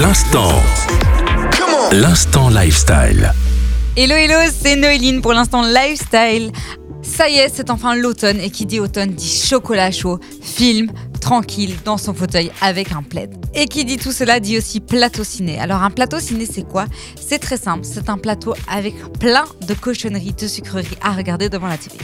L'instant. L'instant lifestyle. Hello hello, c'est Noéline pour l'instant lifestyle. Ça y est, c'est enfin l'automne et qui dit automne dit chocolat chaud, film, tranquille dans son fauteuil avec un plaid. Et qui dit tout cela dit aussi plateau ciné. Alors un plateau ciné c'est quoi? C'est très simple, c'est un plateau avec plein de cochonneries, de sucreries à regarder devant la télé.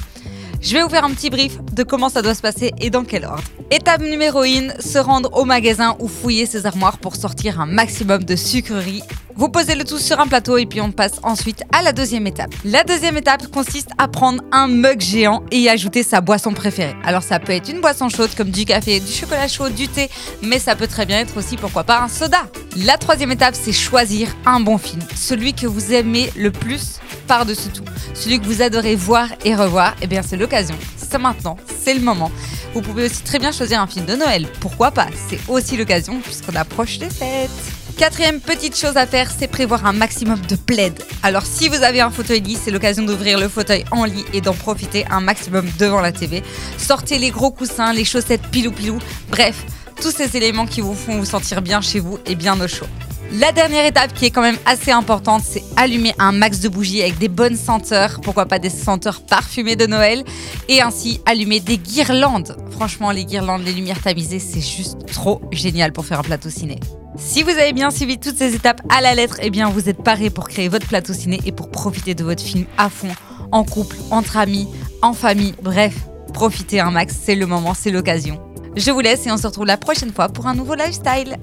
Je vais vous faire un petit brief de comment ça doit se passer et dans quel ordre. Étape numéro 1, se rendre au magasin ou fouiller ses armoires pour sortir un maximum de sucreries. Vous posez le tout sur un plateau et puis on passe ensuite à la deuxième étape. La deuxième étape consiste à prendre un mug géant et y ajouter sa boisson préférée. Alors ça peut être une boisson chaude comme du café, du chocolat chaud, du thé, mais ça peut très bien être aussi pourquoi pas un soda. La troisième étape c'est choisir un bon film, celui que vous aimez le plus par-dessus tout. Celui que vous adorez voir et revoir, eh bien c'est l'occasion. C'est maintenant, c'est le moment. Vous pouvez aussi très bien choisir un film de Noël. Pourquoi pas? C'est aussi l'occasion puisqu'on approche des fêtes. Quatrième petite chose à faire, c'est prévoir un maximum de plaid. Alors si vous avez un fauteuil lit, c'est l'occasion d'ouvrir le fauteuil en lit et d'en profiter un maximum devant la TV. Sortez les gros coussins, les chaussettes pilou pilou, bref, tous ces éléments qui vous font vous sentir bien chez vous et bien au chaud. La dernière étape qui est quand même assez importante, c'est allumer un max de bougies avec des bonnes senteurs, pourquoi pas des senteurs parfumées de Noël, et ainsi allumer des guirlandes. Franchement, les guirlandes, les lumières tamisées, c'est juste trop génial pour faire un plateau ciné. Si vous avez bien suivi toutes ces étapes à la lettre, eh bien vous êtes paré pour créer votre plateau ciné et pour profiter de votre film à fond, en couple, entre amis, en famille, bref, profitez un max, c'est le moment, c'est l'occasion. Je vous laisse et on se retrouve la prochaine fois pour un nouveau lifestyle.